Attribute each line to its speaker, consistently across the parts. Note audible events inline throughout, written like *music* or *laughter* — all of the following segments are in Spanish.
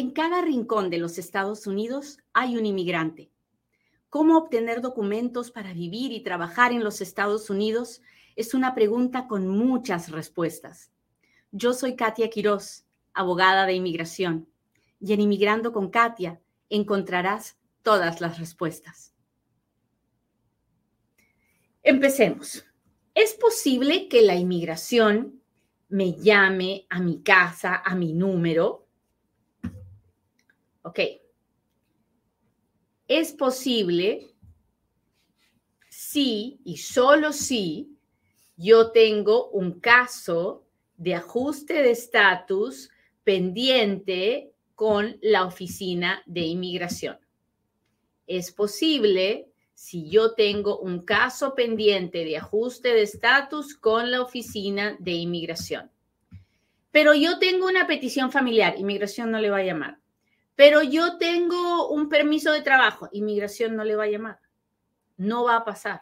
Speaker 1: En cada rincón de los Estados Unidos hay un inmigrante. ¿Cómo obtener documentos para vivir y trabajar en los Estados Unidos? Es una pregunta con muchas respuestas. Yo soy Katia Quiroz, abogada de inmigración, y en Inmigrando con Katia encontrarás todas las respuestas. Empecemos. ¿Es posible que la inmigración me llame a mi casa, a mi número? Ok. Es posible si y solo si yo tengo un caso de ajuste de estatus pendiente con la oficina de inmigración. Es posible si yo tengo un caso pendiente de ajuste de estatus con la oficina de inmigración. Pero yo tengo una petición familiar, inmigración no le va a llamar. Pero yo tengo un permiso de trabajo, inmigración no le va a llamar. No va a pasar.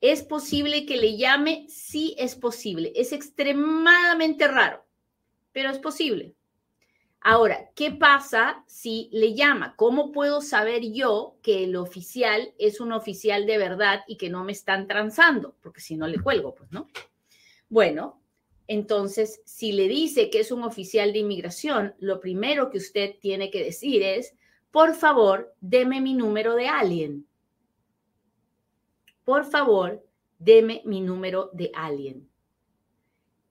Speaker 1: ¿Es posible que le llame? Sí, es posible. Es extremadamente raro, pero es posible. Ahora, ¿qué pasa si le llama? ¿Cómo puedo saber yo que el oficial es un oficial de verdad y que no me están transando? Porque si no le cuelgo, pues no. Bueno, entonces, si le dice que es un oficial de inmigración, lo primero que usted tiene que decir es, por favor, deme mi número de alien. Por favor, deme mi número de alien.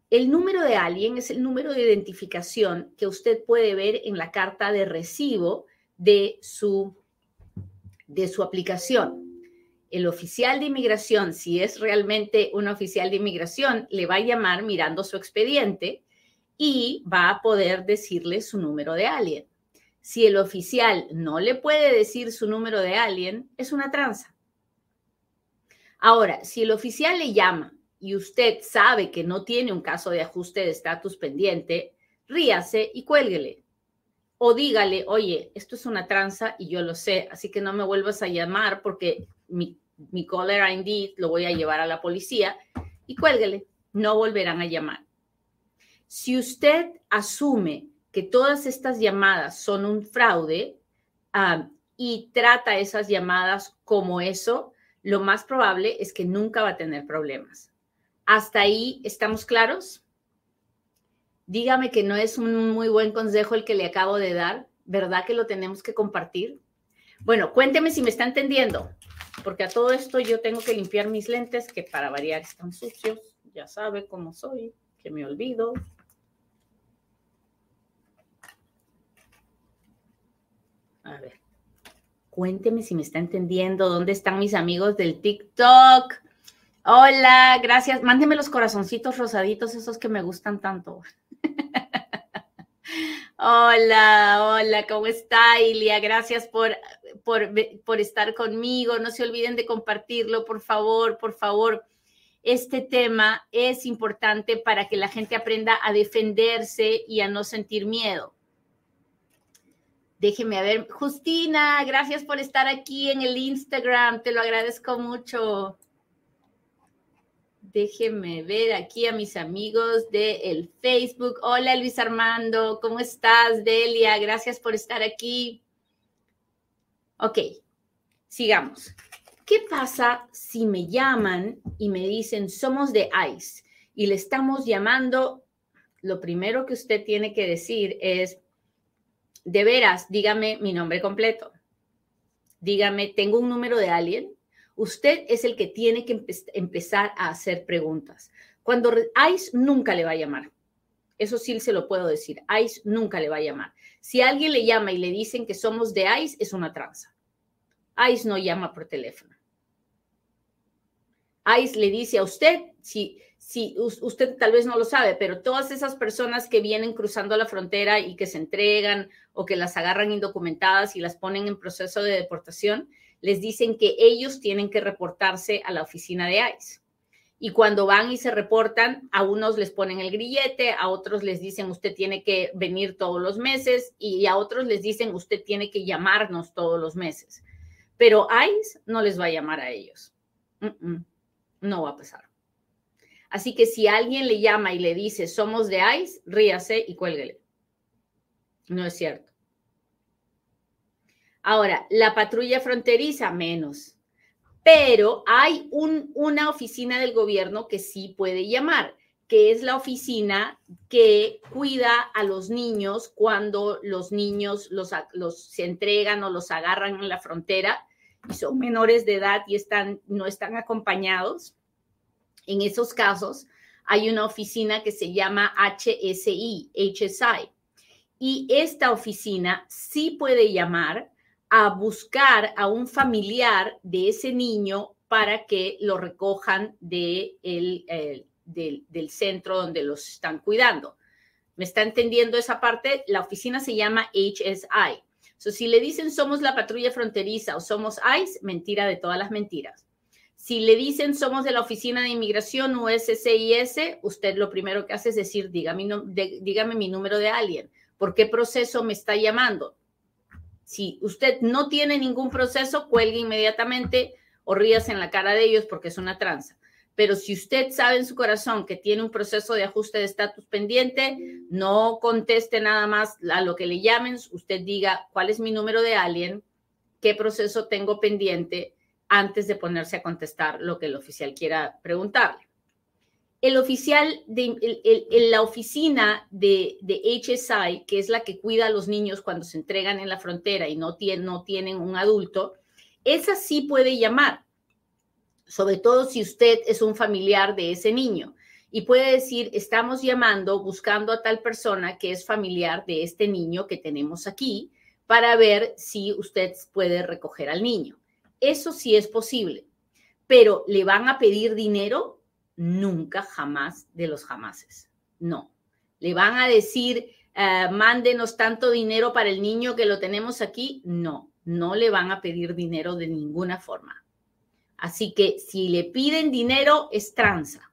Speaker 1: El número de alguien es el número de identificación que usted puede ver en la carta de recibo de su, de su aplicación. El oficial de inmigración, si es realmente un oficial de inmigración, le va a llamar mirando su expediente y va a poder decirle su número de alien. Si el oficial no le puede decir su número de alien, es una tranza. Ahora, si el oficial le llama y usted sabe que no tiene un caso de ajuste de estatus pendiente, ríase y cuélguele. O dígale, oye, esto es una tranza y yo lo sé, así que no me vuelvas a llamar porque mi, mi caller ID lo voy a llevar a la policía y cuélguele. No volverán a llamar. Si usted asume que todas estas llamadas son un fraude y trata esas llamadas como eso, lo más probable es que nunca va a tener problemas. ¿Hasta ahí estamos claros? Dígame que no es un muy buen consejo el que le acabo de dar, ¿verdad que lo tenemos que compartir? Bueno, cuénteme si me está entendiendo, porque a todo esto yo tengo que limpiar mis lentes que para variar están sucios, ya sabe cómo soy, que me olvido. A ver, cuénteme si me está entendiendo, ¿dónde están mis amigos del TikTok? Hola, gracias. Mándeme los corazoncitos rosaditos, esos que me gustan tanto. *laughs* hola, hola, ¿cómo está Ilia? Gracias por, por, por estar conmigo. No se olviden de compartirlo, por favor, por favor. Este tema es importante para que la gente aprenda a defenderse y a no sentir miedo. Déjeme a ver. Justina, gracias por estar aquí en el Instagram. Te lo agradezco mucho. Déjenme ver aquí a mis amigos de el Facebook. Hola Luis Armando, ¿cómo estás? Delia, gracias por estar aquí. Ok, sigamos. ¿Qué pasa si me llaman y me dicen somos de ICE y le estamos llamando? Lo primero que usted tiene que decir es, de veras, dígame mi nombre completo. Dígame, tengo un número de alguien Usted es el que tiene que empezar a hacer preguntas. Cuando ICE nunca le va a llamar. Eso sí se lo puedo decir. ICE nunca le va a llamar. Si alguien le llama y le dicen que somos de ICE, es una tranza. ICE no llama por teléfono. ICE le dice a usted, si, si usted tal vez no lo sabe, pero todas esas personas que vienen cruzando la frontera y que se entregan o que las agarran indocumentadas y las ponen en proceso de deportación, les dicen que ellos tienen que reportarse a la oficina de ICE. Y cuando van y se reportan, a unos les ponen el grillete, a otros les dicen usted tiene que venir todos los meses y a otros les dicen usted tiene que llamarnos todos los meses. Pero ICE no les va a llamar a ellos. no va a pasar. Así que si alguien le llama y le dice somos de ICE, ríase y cuélguele. No es cierto. Ahora, la patrulla fronteriza, menos. Pero hay una oficina del gobierno que sí puede llamar, que es la oficina que cuida a los niños cuando los niños se entregan o los agarran en la frontera y son menores de edad y no están acompañados. En esos casos, hay una oficina que se llama HSI, HSI. Y esta oficina sí puede llamar a buscar a un familiar de ese niño para que lo recojan de el, del, del centro donde los están cuidando. ¿Me está entendiendo esa parte? La oficina se llama HSI. So, si le dicen somos la patrulla fronteriza o somos ICE, mentira de todas las mentiras. Si le dicen somos de la Oficina de Inmigración USCIS, usted lo primero que hace es decir, dígame, dígame mi número de alguien. ¿Por qué proceso me está llamando? Si usted no tiene ningún proceso, cuelgue inmediatamente o ríase en la cara de ellos porque es una tranza. Pero si usted sabe en su corazón que tiene un proceso de ajuste de estatus pendiente, no conteste nada más a lo que le llamen. Usted diga cuál es mi número de alguien, qué proceso tengo pendiente antes de ponerse a contestar lo que el oficial quiera preguntarle el oficial de la oficina de, HSI, que es la que cuida a los niños cuando se entregan en la frontera y no, no tienen un adulto, esa sí puede llamar, sobre todo si usted es un familiar de ese niño. Y puede decir, estamos llamando, buscando a tal persona que es familiar de este niño que tenemos aquí, para ver si usted puede recoger al niño. Eso sí es posible, pero ¿le van a pedir dinero? Nunca, jamás de los jamases. No. ¿Le van a decir, uh, mándenos tanto dinero para el niño que lo tenemos aquí? No, no le van a pedir dinero de ninguna forma. Así que si le piden dinero, es tranza.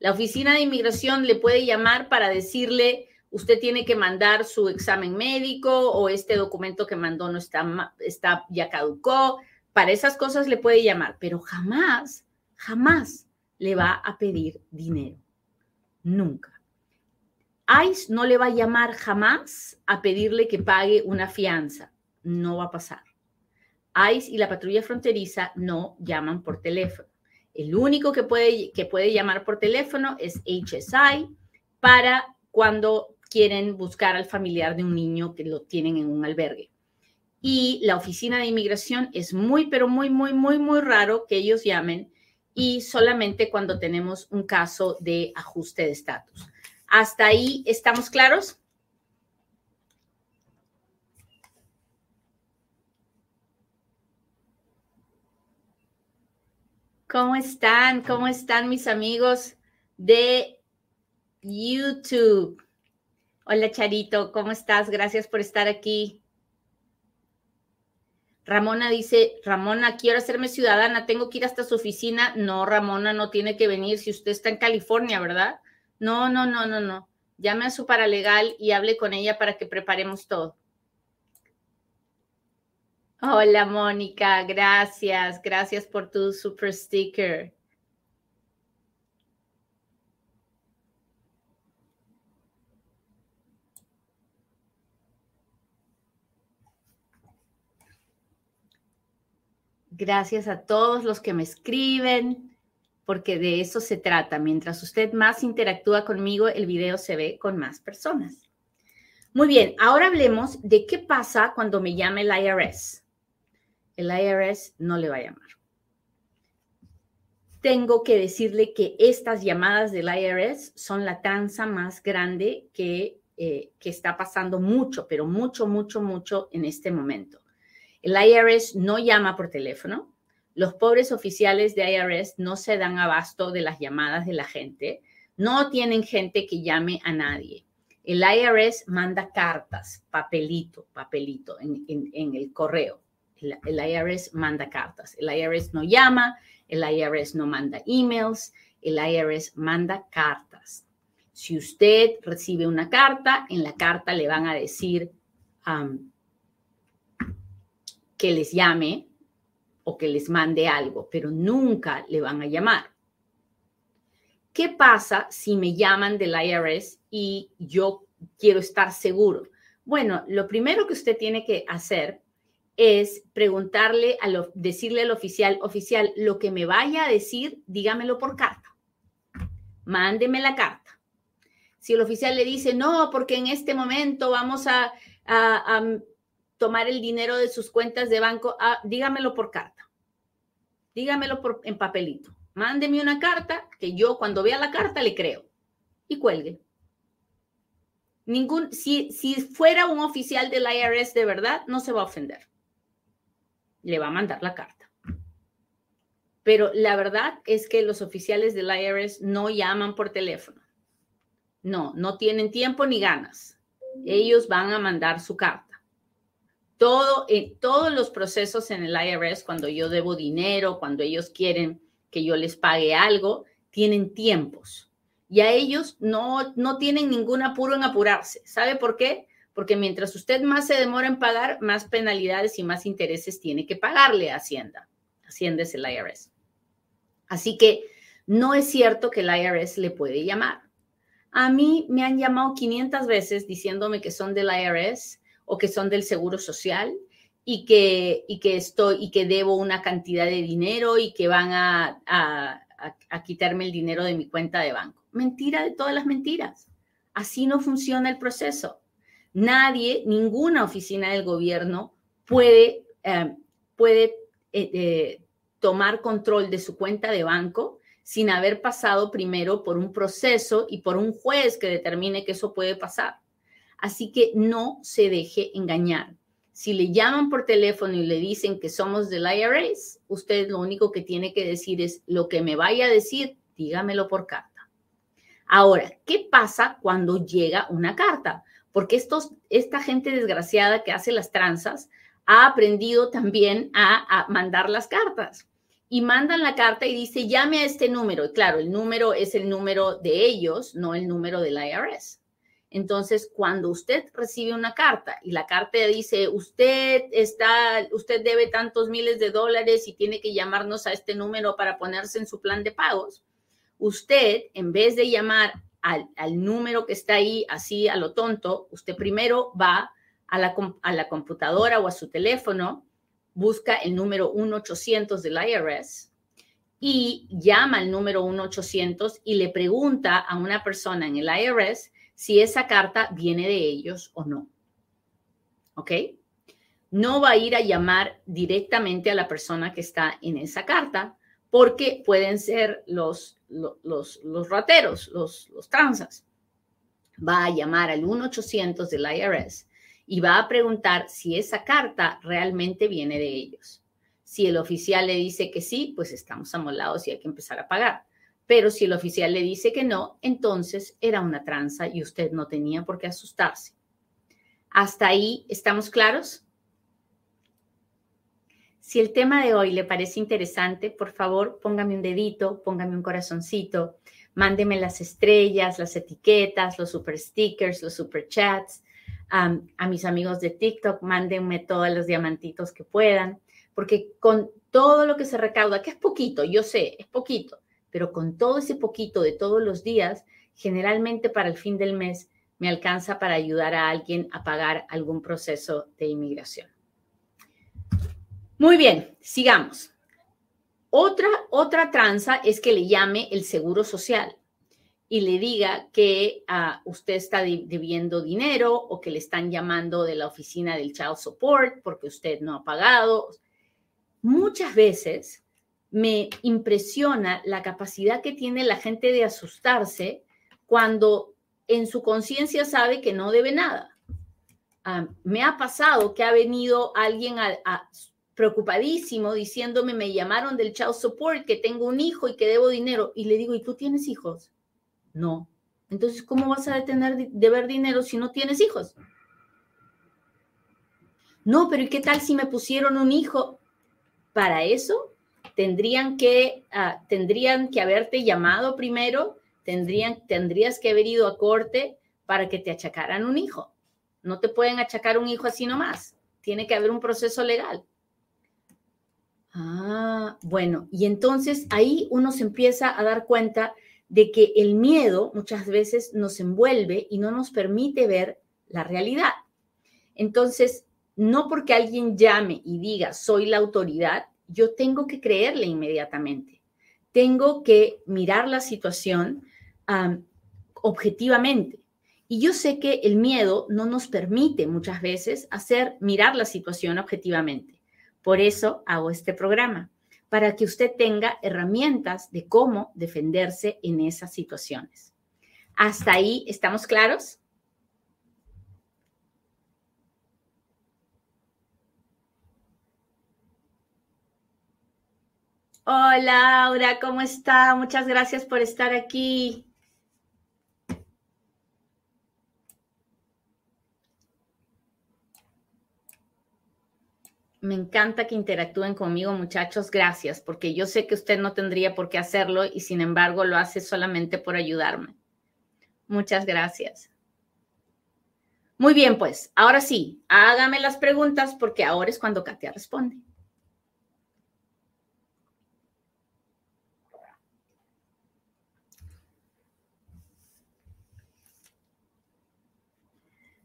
Speaker 1: La oficina de inmigración le puede llamar para decirle, usted tiene que mandar su examen médico o este documento que mandó no está, está ya caducó. Para esas cosas le puede llamar, pero jamás, jamás le va a pedir dinero. Nunca. ICE no le va a llamar jamás a pedirle que pague una fianza. No va a pasar. ICE y la patrulla fronteriza no llaman por teléfono. El único que puede, que puede llamar por teléfono es HSI para cuando quieren buscar al familiar de un niño que lo tienen en un albergue. Y la oficina de inmigración es muy, pero muy, muy, muy, muy raro que ellos llamen y solamente cuando tenemos un caso de ajuste de estatus. ¿Hasta ahí estamos claros? ¿Cómo están? ¿Cómo están mis amigos de YouTube? Hola Charito, ¿cómo estás? Gracias por estar aquí. Ramona dice, Ramona, quiero hacerme ciudadana, tengo que ir hasta su oficina. No, Ramona, no tiene que venir si usted está en California, ¿verdad? No, no, no, no, no. Llame a su paralegal y hable con ella para que preparemos todo. Hola, Mónica, gracias, gracias por tu super sticker. Gracias a todos los que me escriben, porque de eso se trata. Mientras usted más interactúa conmigo, el video se ve con más personas. Muy bien, ahora hablemos de qué pasa cuando me llame el IRS. El IRS no le va a llamar. Tengo que decirle que estas llamadas del IRS son la tranza más grande que, eh, que está pasando mucho, pero mucho, mucho, mucho en este momento. El IRS no llama por teléfono. Los pobres oficiales de IRS no se dan abasto de las llamadas de la gente. No tienen gente que llame a nadie. El IRS manda cartas, papelito, papelito en, el correo. El, IRS manda cartas. El IRS no llama, el IRS no manda emails, el IRS manda cartas. Si usted recibe una carta, en la carta le van a decir, um, que les llame o que les mande algo, pero nunca le van a llamar. ¿Qué pasa si me llaman del IRS y yo quiero estar seguro? Bueno, lo primero que usted tiene que hacer es preguntarle, a decirle al oficial, oficial, lo que me vaya a decir, dígamelo por carta. Mándeme la carta. Si el oficial le dice, no, porque en este momento vamos a, tomar el dinero de sus cuentas de banco, ah, dígamelo por carta. Dígamelo por, en papelito. Mándeme una carta que yo cuando vea la carta le creo y cuelgue. Ningún, si, si fuera un oficial del IRS de verdad, no se va a ofender. Le va a mandar la carta. Pero la verdad es que los oficiales del IRS no llaman por teléfono. No, no tienen tiempo ni ganas. Ellos van a mandar su carta. Todo, en todos los procesos en el IRS, cuando yo debo dinero, cuando ellos quieren que yo les pague algo, tienen tiempos. Y a ellos no, no tienen ningún apuro en apurarse. ¿Sabe por qué? Porque mientras usted más se demora en pagar, más penalidades y más intereses tiene que pagarle a Hacienda. Hacienda es el IRS. Así que no es cierto que el IRS le puede llamar. A mí me han llamado 500 veces diciéndome que son del IRS o que son del Seguro Social y que, y que estoy y que debo una cantidad de dinero y que van a, a, quitarme el dinero de mi cuenta de banco. Mentira de todas las mentiras. Así no funciona el proceso. Nadie, ninguna oficina del gobierno puede, eh, puede eh, eh, tomar control de su cuenta de banco sin haber pasado primero por un proceso y por un juez que determine que eso puede pasar. Así que no se deje engañar. Si le llaman por teléfono y le dicen que somos del IRS, usted lo único que tiene que decir es lo que me vaya a decir, dígamelo por carta. Ahora, ¿qué pasa cuando llega una carta? Porque estos, esta gente desgraciada que hace las tranzas ha aprendido también a, a mandar las cartas y mandan la carta y dice, llame a este número. Y claro, el número es el número de ellos, no el número del IRS. Entonces, cuando usted recibe una carta y la carta dice, usted está, usted debe tantos miles de dólares y tiene que llamarnos a este número para ponerse en su plan de pagos, usted, en vez de llamar al, número que está ahí así a lo tonto, usted primero va a la, a la computadora o a su teléfono, busca el número 1800 del IRS y llama al número 1800 y le pregunta a una persona en el IRS si esa carta viene de ellos o no. ¿Ok? No va a ir a llamar directamente a la persona que está en esa carta porque pueden ser los, los, los, rateros, los, los. Va a llamar al 1-800 del IRS y va a preguntar si esa carta realmente viene de ellos. Si el oficial le dice que sí, pues estamos amolados y hay que empezar a pagar. Pero si el oficial le dice que no, entonces era una tranza y usted no tenía por qué asustarse. ¿Hasta ahí estamos claros? Si el tema de hoy le parece interesante, por favor, póngame un dedito, póngame un corazoncito, mándeme las estrellas, las etiquetas, los super stickers, los super chats. a mis amigos de TikTok, mándenme todos los diamantitos que puedan, porque con todo lo que se recauda, que es poquito, yo sé, es poquito, pero con todo ese poquito de todos los días, generalmente para el fin del mes me alcanza para ayudar a alguien a pagar algún proceso de inmigración. Muy bien, sigamos. Otra, otra tranza es que le llame el seguro social y le diga que ah, usted está debiendo dinero o que le están llamando de la oficina del Child Support porque usted no ha pagado. Muchas veces me impresiona la capacidad que tiene la gente de asustarse cuando en su conciencia sabe que no debe nada. Ah, me ha pasado que ha venido alguien preocupadísimo diciéndome, me llamaron del child support, que tengo un hijo y que debo dinero. Y le digo, ¿y tú tienes hijos? No. Entonces, ¿cómo vas a detener de ver dinero si no tienes hijos? No, pero ¿y qué tal si me pusieron un hijo? Para eso tendrían que, ah, tendrían que haberte llamado primero, tendrían, tendrías que haber ido a corte para que te achacaran un hijo. No te pueden achacar un hijo así nomás. Tiene que haber un proceso legal. Ah, bueno, y entonces ahí uno se empieza a dar cuenta de que el miedo muchas veces nos envuelve y no nos permite ver la realidad. Entonces, no porque alguien llame y diga, soy la autoridad, yo tengo que creerle inmediatamente. Tengo que mirar la situación objetivamente. Y yo sé que el miedo no nos permite muchas veces hacer mirar la situación objetivamente. Por eso hago este programa, para que usted tenga herramientas de cómo defenderse en esas situaciones. ¿Hasta ahí estamos claros? Hola, Laura, ¿cómo está? Muchas gracias por estar aquí. Me encanta que interactúen conmigo, muchachos. Gracias, porque yo sé que usted no tendría por qué hacerlo y sin embargo lo hace solamente por ayudarme. Muchas gracias. Muy bien, pues, ahora sí, hágame las preguntas porque ahora es cuando Katia responde.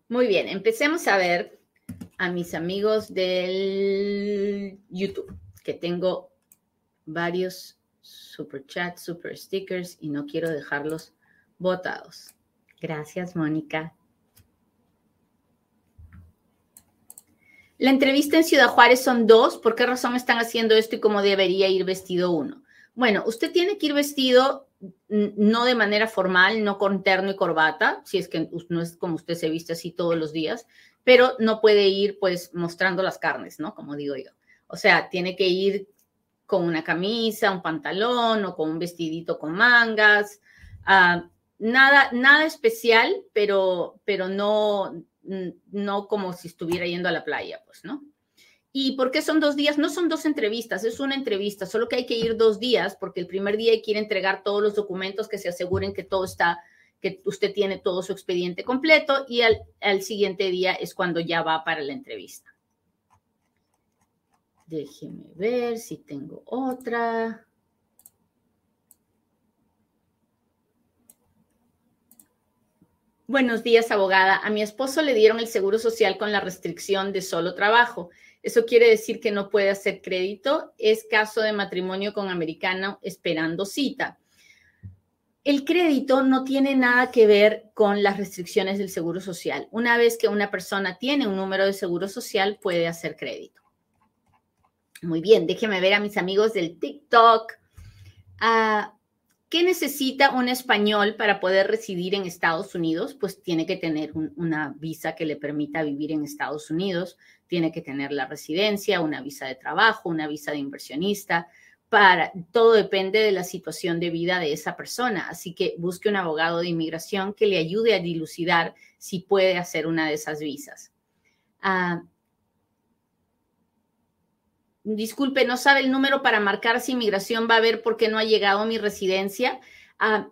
Speaker 1: Muy bien, empecemos a ver a mis amigos del YouTube, que tengo varios super chats, super stickers y no quiero dejarlos votados. Gracias, Mónica. La entrevista en Ciudad Juárez son dos. ¿Por qué razón están haciendo esto y cómo debería ir vestido uno? Bueno, usted tiene que ir vestido no de manera formal, no con terno y corbata, si es que no es como usted se viste así todos los días, pero no puede ir pues mostrando las carnes, ¿no? Como digo yo. O sea, tiene que ir con una camisa, un pantalón o con un vestidito con mangas. Ah, nada, nada especial, pero, pero no, no como si estuviera yendo a la playa, pues, ¿no? ¿Y por qué son dos días? No son dos entrevistas, es una entrevista, solo que hay que ir dos días porque el primer día quiere entregar todos los documentos que se aseguren que todo está, que usted tiene todo su expediente completo y al, al siguiente día es cuando ya va para la entrevista. Déjeme ver si tengo otra. Buenos días, abogada. A mi esposo le dieron el seguro social con la restricción de solo trabajo. Eso quiere decir que no puede hacer crédito. Es caso de matrimonio con americano esperando cita. El crédito no tiene nada que ver con las restricciones del seguro social. Una vez que una persona tiene un número de seguro social, puede hacer crédito. Muy bien, déjeme ver a mis amigos del TikTok. Ah, ¿Qué necesita un español para poder residir en Estados Unidos? Pues tiene que tener una visa que le permita vivir en Estados Unidos, tiene que tener la residencia, una visa de trabajo, una visa de inversionista. Para, todo depende de la situación de vida de esa persona. Así que busque un abogado de inmigración que le ayude a dilucidar si puede hacer una de esas visas. Ah, disculpe, no sabe el número para marcar si inmigración va a ver por qué no ha llegado a mi residencia. Ah,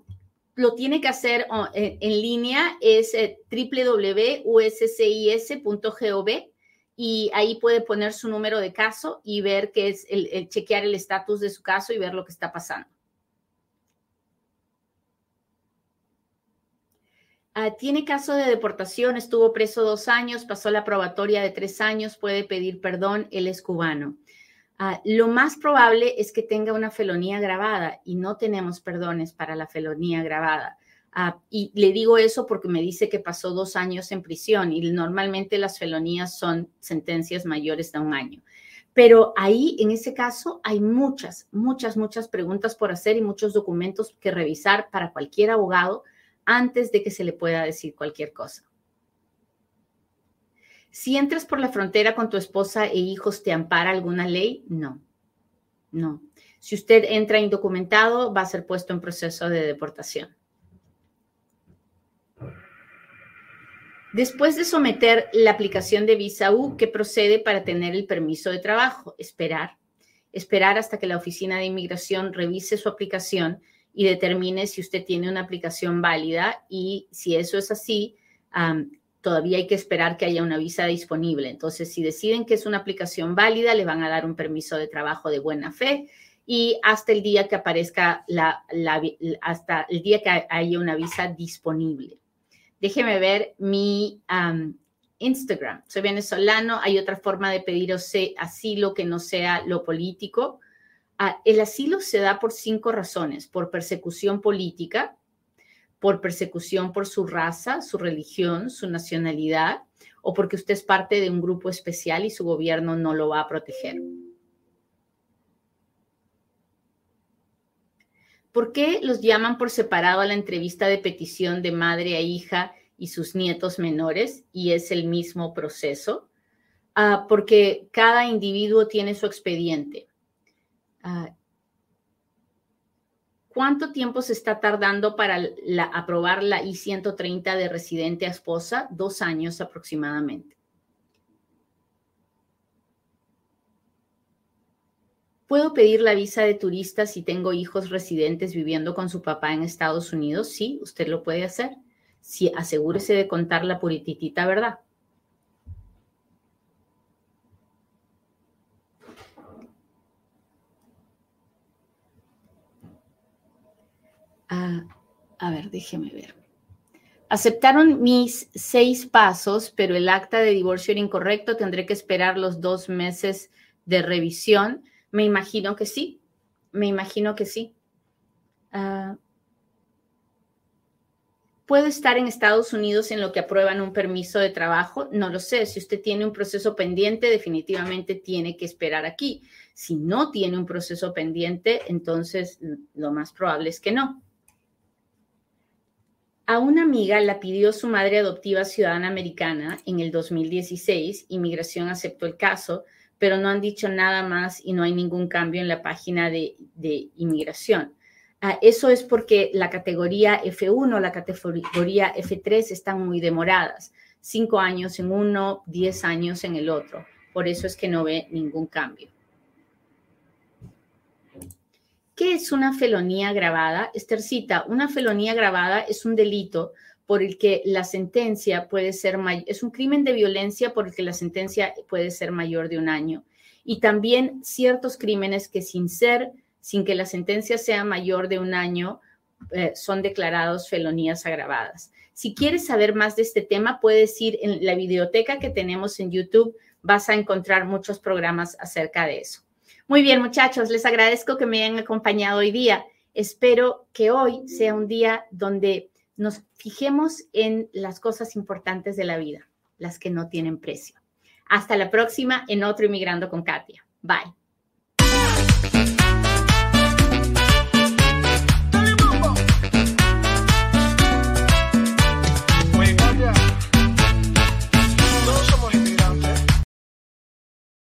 Speaker 1: lo tiene que hacer oh, en, línea, es eh, www.uscis.gov y ahí puede poner su número de caso y ver qué es el, chequear el estatus de su caso y ver lo que está pasando. Ah, tiene caso de deportación, estuvo preso dos años, pasó la probatoria de tres años, puede pedir perdón, él es cubano. Ah, lo más probable es que tenga una felonía grabada y no tenemos perdones para la felonía grabada. Ah, y le digo eso porque me dice que pasó dos años en prisión y normalmente las felonías son sentencias mayores de un año. Pero ahí, en ese caso, hay muchas, muchas, muchas preguntas por hacer y muchos documentos que revisar para cualquier abogado antes de que se le pueda decir cualquier cosa. Si entras por la frontera con tu esposa e hijos, ¿te ampara alguna ley? No, no. Si usted entra indocumentado, va a ser puesto en proceso de deportación. Después de someter la aplicación de visa U, ¿qué procede para tener el permiso de trabajo? Esperar. Esperar hasta que la oficina de inmigración revise su aplicación y determine si usted tiene una aplicación válida y si eso es así, todavía hay que esperar que haya una visa disponible. Entonces, si deciden que es una aplicación válida, le van a dar un permiso de trabajo de buena fe y hasta el día que aparezca la, hasta el día que haya una visa disponible. Déjeme ver mi Instagram. Soy venezolano, hay otra forma de pedir asilo que no sea lo político. Ah, el asilo se da por cinco razones, por persecución política, por persecución por su raza, su religión, su nacionalidad, o porque usted es parte de un grupo especial y su gobierno no lo va a proteger. ¿Por qué los llaman por separado a la entrevista de petición de madre a hija y sus nietos menores y es el mismo proceso? Ah, porque cada individuo tiene su expediente. Ah, ¿Cuánto tiempo se está tardando para aprobar la I-130 de residente a esposa? Dos años aproximadamente. ¿Puedo pedir la visa de turista si tengo hijos residentes viviendo con su papá en Estados Unidos? Sí, usted lo puede hacer. Si asegúrese de contar la purititita verdad. Ah, a ver, déjeme ver. Aceptaron mis seis pasos, pero el acta de divorcio era incorrecto. Tendré que esperar los dos meses de revisión. Me imagino que sí. Me imagino que sí. Uh, ¿Puedo estar en Estados Unidos en lo que aprueban un permiso de trabajo? No lo sé. Si usted tiene un proceso pendiente, definitivamente tiene que esperar aquí. Si no tiene un proceso pendiente, entonces lo más probable es que no. A una amiga la pidió su madre adoptiva ciudadana americana en el 2016. Inmigración aceptó el caso, pero no han dicho nada más y no hay ningún cambio en la página de, inmigración. Ah, eso es porque la categoría F1, la categoría F3 están muy demoradas. Cinco años en uno, diez años en el otro. Por eso es que no ve ningún cambio. ¿Qué es una felonía agravada? Estercita, una felonía agravada es un delito por el que la sentencia puede ser mayor, es un crimen de violencia por el que la sentencia puede ser mayor de un año. Y también ciertos crímenes que sin ser, sin que la sentencia sea mayor de un año, eh, son declarados felonías agravadas. Si quieres saber más de este tema, puedes ir en la biblioteca que tenemos en YouTube, vas a encontrar muchos programas acerca de eso. Muy bien, muchachos, les agradezco que me hayan acompañado hoy día. Espero que hoy sea un día donde nos fijemos en las cosas importantes de la vida, las que no tienen precio. Hasta la próxima en otro Inmigrando con Katia. Bye.